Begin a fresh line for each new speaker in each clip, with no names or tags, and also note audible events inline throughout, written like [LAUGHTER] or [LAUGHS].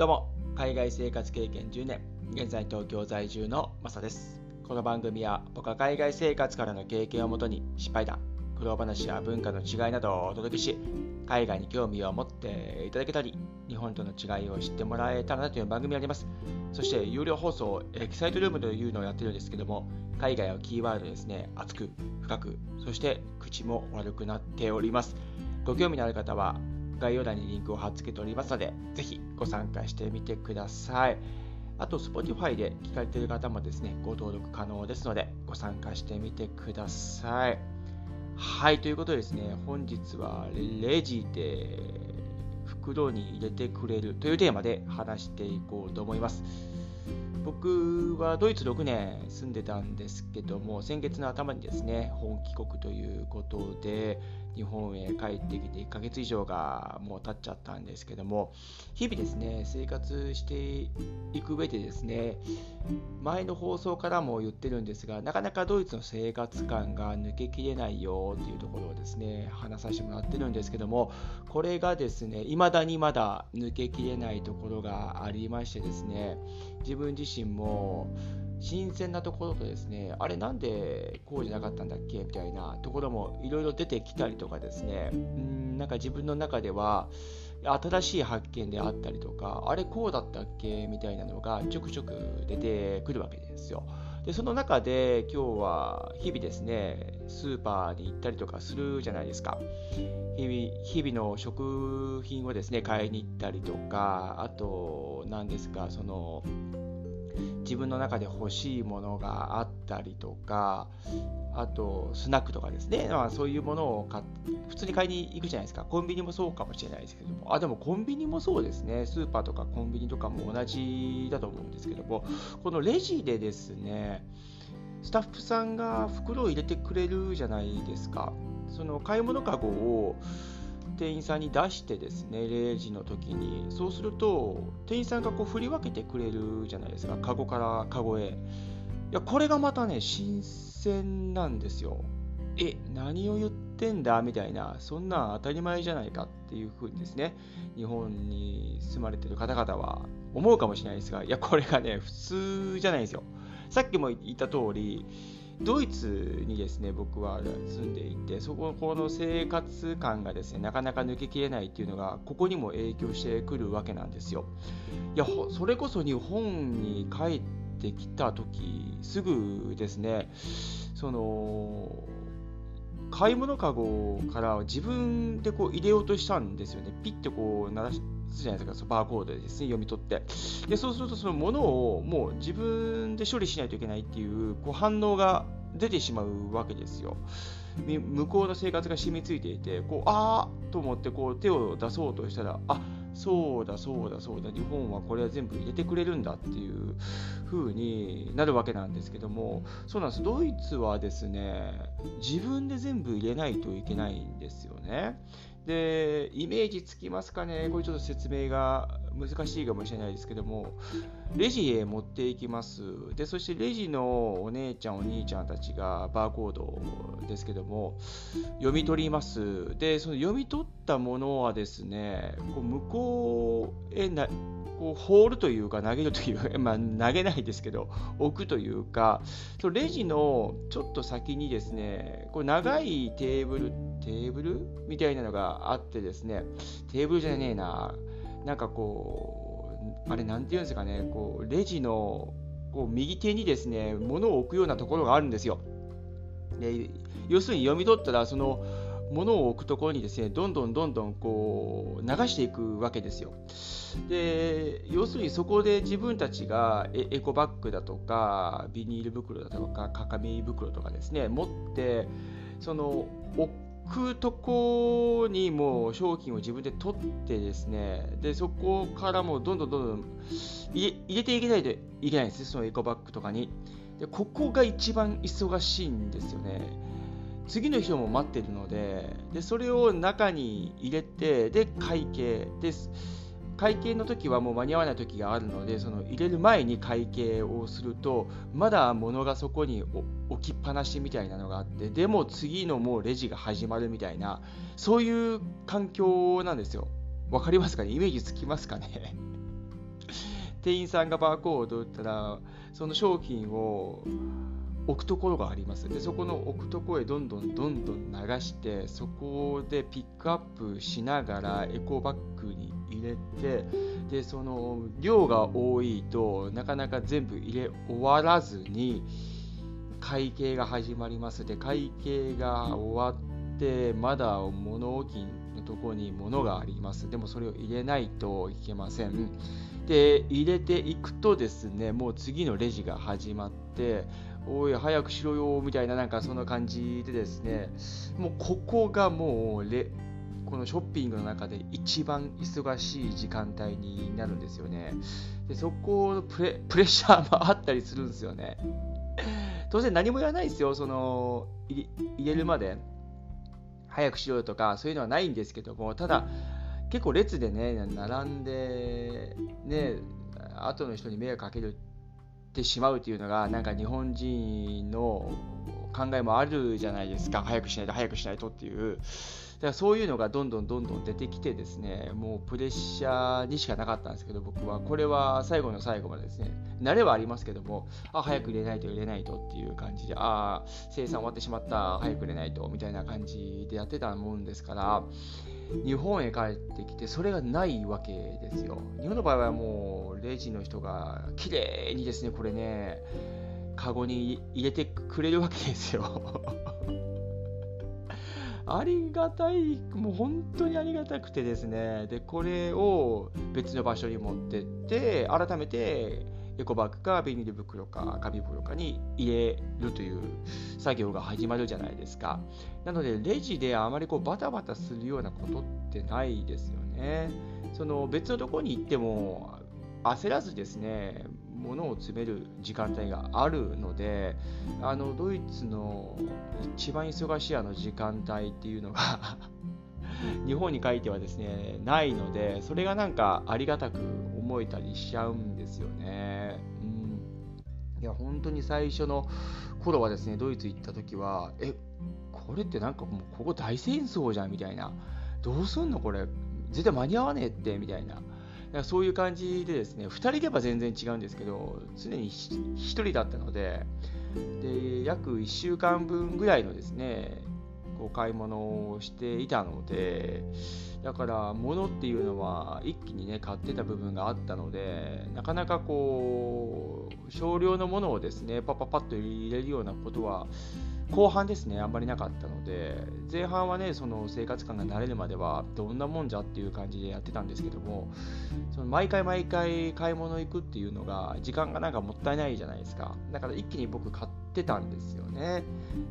どうも、海外生活経験10年、現在東京在住のマサです。この番組は僕は海外生活からの経験をもとに失敗談、苦労話や文化の違いなどをお届けし、海外に興味を持っていただけたり、日本との違いを知ってもらえたらなという番組があります。そして有料放送、エキサイトルームというのをやってるんですけども、海外をキーワードですね、熱く、深く、そして口も悪くなっております。ご興味のある方は概要欄にリンクを貼っ付けておりますので、ぜひご参加してみてください。あと、Spotify で聞かれている方もですね、ご登録可能ですので、ご参加してみてください。はい、ということでですね、本日はレジで袋に入れてくれるというテーマで話していこうと思います。僕はドイツ6年住んでたんですけども、先月の頭にですね、本帰国ということで、日本へ帰ってきて1ヶ月以上がもう経っちゃったんですけども日々ですね生活していく上でですね前の放送からも言ってるんですがなかなかドイツの生活感が抜けきれないよっていうところをですね話させてもらってるんですけどもこれがですね未だにまだ抜けきれないところがありましてですね自分自身も新鮮なところとですね、あれなんでこうじゃなかったんだっけみたいなところもいろいろ出てきたりとかですね、んなんか自分の中では新しい発見であったりとか、あれこうだったっけみたいなのがちょくちょく出てくるわけですよ。でその中で今日は日々ですね、スーパーに行ったりとかするじゃないですか。日々日々の食品をですね、買いに行ったりとか、あと、何ですか、その、自分の中で欲しいものがあったりとか、あとスナックとかですね、まあ、そういうものを買普通に買いに行くじゃないですか。コンビニもそうかもしれないですけども、あ、でもコンビニもそうですね。スーパーとかコンビニとかも同じだと思うんですけども、このレジでですね、スタッフさんが袋を入れてくれるじゃないですか。その買い物かごを店員さんに出してですね、0時の時に、そうすると、店員さんがこう振り分けてくれるじゃないですか、カゴからカゴへ。いや、これがまたね、新鮮なんですよ。え、何を言ってんだみたいな、そんなん当たり前じゃないかっていうふうにですね、日本に住まれてる方々は思うかもしれないですが、いや、これがね、普通じゃないですよ。さっきも言った通り、ドイツにですね僕は住んでいてそこの生活感がですねなかなか抜けきれないっていうのがここにも影響してくるわけなんですよ。いやそれこそ日本に帰ってきた時すぐですねその買い物かごから自分でこう入れようとしたんですよね。ピッてこう鳴らしじゃないですか、そのバーコードですね、読み取って。で、そうするとそのものをもう自分で処理しないといけないっていうこう反応が出てしまうわけですよ。向こうの生活が染みついていて、こう、あーと思ってこう手を出そうとしたら、あそうだそうだそうだ、日本はこれは全部入れてくれるんだっていう風になるわけなんですけども、そうなんです。ドイツはですね、自分で全部入れないといけないんですよね。で、イメージつきますかね。これちょっと説明が難しいかもしれないですけども、レジへ持っていきます。で、そしてレジのお姉ちゃん、お兄ちゃんたちがバーコードですけども、読み取ります。で、その読み取ったものはですね、こう向こうへなこう放るというか投げるというか、[LAUGHS] まあ、投げないですけど置くというかそのレジのちょっと先にですねこう長いテーブルテーブルみたいなのがあってですねテーブルじゃねえななんかこうあれなんていうんですかねこうレジのこう右手にですね物を置くようなところがあるんですよで要するに読み取ったらその物を置くところにですねどんどんどんどんこう流していくわけですよ。で要するにそこで自分たちがエコバッグだとかビニール袋だとか鏡袋とかですね持ってその置くとこにもう商品を自分で取ってですねでそこからもうどんどんどんどん入れていけないといけないんですねそのエコバッグとかに。でここが一番忙しいんですよね。次の日も待ってるのででそれを中に入れてで会計です。会計の時はもう間に合わない時があるのでその入れる前に会計をするとまだ物がそこに置きっぱなしみたいなのがあってでも次のもうレジが始まるみたいなそういう環境なんですよ。わかりますかね？イメージつきますかね？[LAUGHS] 店員さんがバーコードを打ったらその商品を置くところがあります。でそこの置くところへどんどんどんどん流してそこでピックアップしながらエコバッグに入れてでその量が多いとなかなか全部入れ終わらずに会計が始まります。で会計が終わってまだ物置のとこに物があります。でもそれを入れないといけません。で入れていくとですねもう次のレジが始まっておい早くしろよみたいななんかそんな感じでですねもうここがもうレこのショッピングの中で一番忙しい時間帯になるんですよね。でそこのプレプレッシャーもあったりするんですよね。[LAUGHS] 当然何も言わないですよ、その入れるまで早くしろよとかそういうのはないんですけども、ただ結構列でね、並んで、ね、後の人に迷惑かけるってしまうっていうのが、なんか日本人の考えもあるじゃないですか、早くしないと、早くしないとっていう。だからそういうのがどんどんどんどん出てきてですね、もうプレッシャーにしかなかったんですけど、僕はこれは最後の最後までですね、慣れはありますけども、あ、早く入れないと入れないとっていう感じで、ああ、生産終わってしまった、早く入れないとみたいな感じでやってたもんですから、日本へ帰ってきて、それがないわけですよ。日本の場合はもう、レジの人が綺麗にですね、これね、カゴに入れてくれるわけですよ。[LAUGHS] ありがたい、もう本当にありがたくてですね、で、これを別の場所に持ってって、改めてエコバッグかビニール袋か紙袋かに入れるという作業が始まるじゃないですか。なので、レジであまりこうバタバタするようなことってないですよね。その別のところに行っても焦らずですね、物を詰める時間帯があるのであのドイツの一番忙しいあの時間帯っていうのが [LAUGHS] 日本に書いてはですねないのでそれがなんかありがたく思えたりしちゃうんですよね。うん、いや本当に最初の頃はですねドイツ行った時はえこれってなんかもうここ大戦争じゃんみたいな。どうすんのこれ。絶対間に合わねえってみたいな。そういう感じでですね、2人いれば全然違うんですけど、常に1人だったので、で約1週間分ぐらいのですね、こう買い物をしていたので、だから物っていうのは一気にね買ってた部分があったのでなかなかこう少量のものをですねパパパッと入れるようなことは後半ですね、あんまりなかったので、前半はね、その生活感が慣れるまでは、どんなもんじゃっていう感じでやってたんですけども、その毎回毎回買い物行くっていうのが、時間がなんかもったいないじゃないですか。だから一気に僕買ってたんですよね。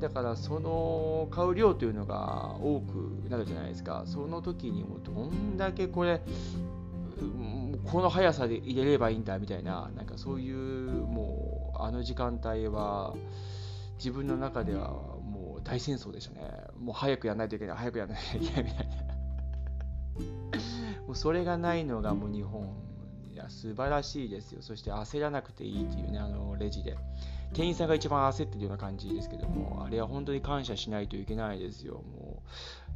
だからその買う量というのが多くなるじゃないですか。その時にもどんだけこれ、この速さで入れればいいんだみたいな、なんかそういう、もう、あの時間帯は、自分の中ではもう大戦争でしたね。もう早くやらないといけない、早くやらないといけないみたいな。もうそれがないのがもう日本。いや、素晴らしいですよ。そして焦らなくていいっていうね、あのレジで。店員さんが一番焦ってるような感じですけども、あれは本当に感謝しないといけないですよ。も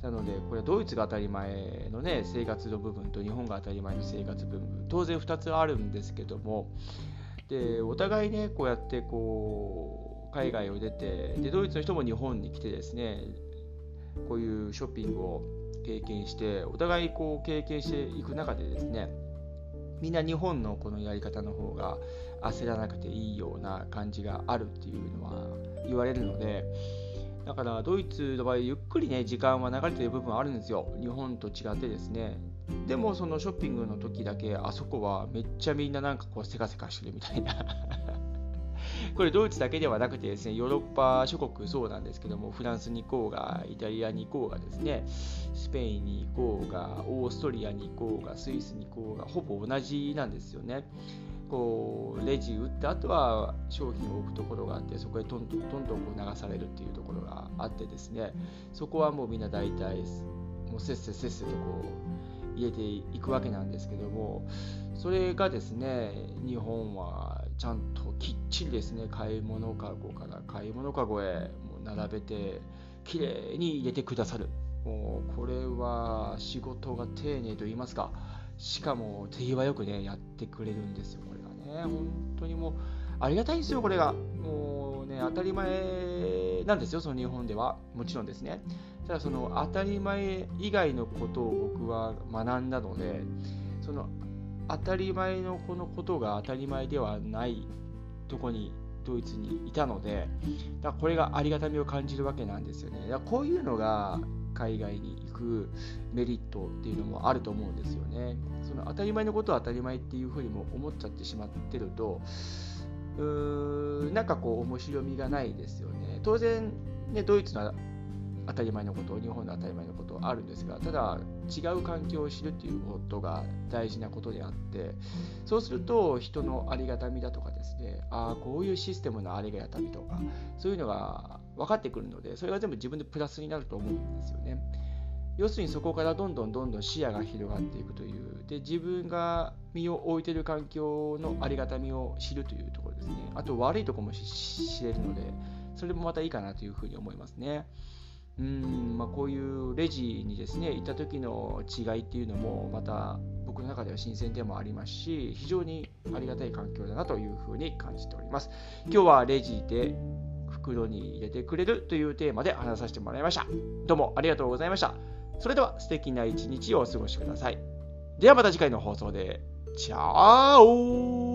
うなので、これはドイツが当たり前のね、生活の部分と日本が当たり前の生活部分、当然2つあるんですけども、で、お互いね、こうやってこう、海外を出てでドイツの人も日本に来てですねこういうショッピングを経験してお互いこう経験していく中でですねみんな日本のこのやり方の方が焦らなくていいような感じがあるっていうのは言われるのでだからドイツの場合ゆっくりね時間は流れてる部分はあるんですよ。日本と違ってですね。でもそのショッピングの時だけあそこはめっちゃみんななんかこうせかせかしてるみたいな。これドイツだけではなくてですね、ヨーロッパ諸国そうなんですけども、フランスに行こうが、イタリアに行こうがですね、スペインに行こうが、オーストリアに行こうが、スイスに行こうが、ほぼ同じなんですよね。こうレジ打った後は商品を置くところがあってそこへどんどんどんどんこう流されるっていうところがあってですねそこはもうみんな大体もうせっせせっせとこう入れていくわけなんですけどもそれがですね日本はちゃんときっちりですね買い物かごから買い物かごへもう並べてきれいに入れてくださるもうこれは仕事が丁寧と言いますかしかも手際よくねやってくれるんですよこれがね。本当にもう、ありがたいんですよ、これが。もうね、当たり前なんですよ、その日本では。もちろんですね。ただ、その当たり前以外のことを僕は学んだので、その当たり前のこのことが当たり前ではないとこにドイツにいたので、だこれがありがたみを感じるわけなんですよね。だこういうのが海外に行くメリットっていうのもあると思うんですよね。その当たり前のことは当たり前っていうふうにも思っちゃってしまってると、うーんなんかこう面白みがないですよね。当然、ね、ドイツの当たり前のこと、日本の当たり前のことあるんですが、ただ違う環境を知るっていうことが大事なことであって、そうすると人のありがたみだとかですね、ああ、こういうシステムのありがたみとか、そういうのが分かってくるので、それが全部自分でプラスになると思うんですよね。要するにそこからどんどんどんどん視野が広がっていくという、で自分が身を置いている環境のありがたみを知るというところですね。あと悪いとこも知れるので、それもまたいいかなというふうに思いますね。うんまあ、こういうレジにですね行った時の違いっていうのもまた僕の中では新鮮でもありますし非常にありがたい環境だなというふうに感じております。今日はレジで袋に入れてくれるというテーマで話させてもらいました。どうもありがとうございました。それでは素敵な一日をお過ごしください。ではまた次回の放送で。チャオ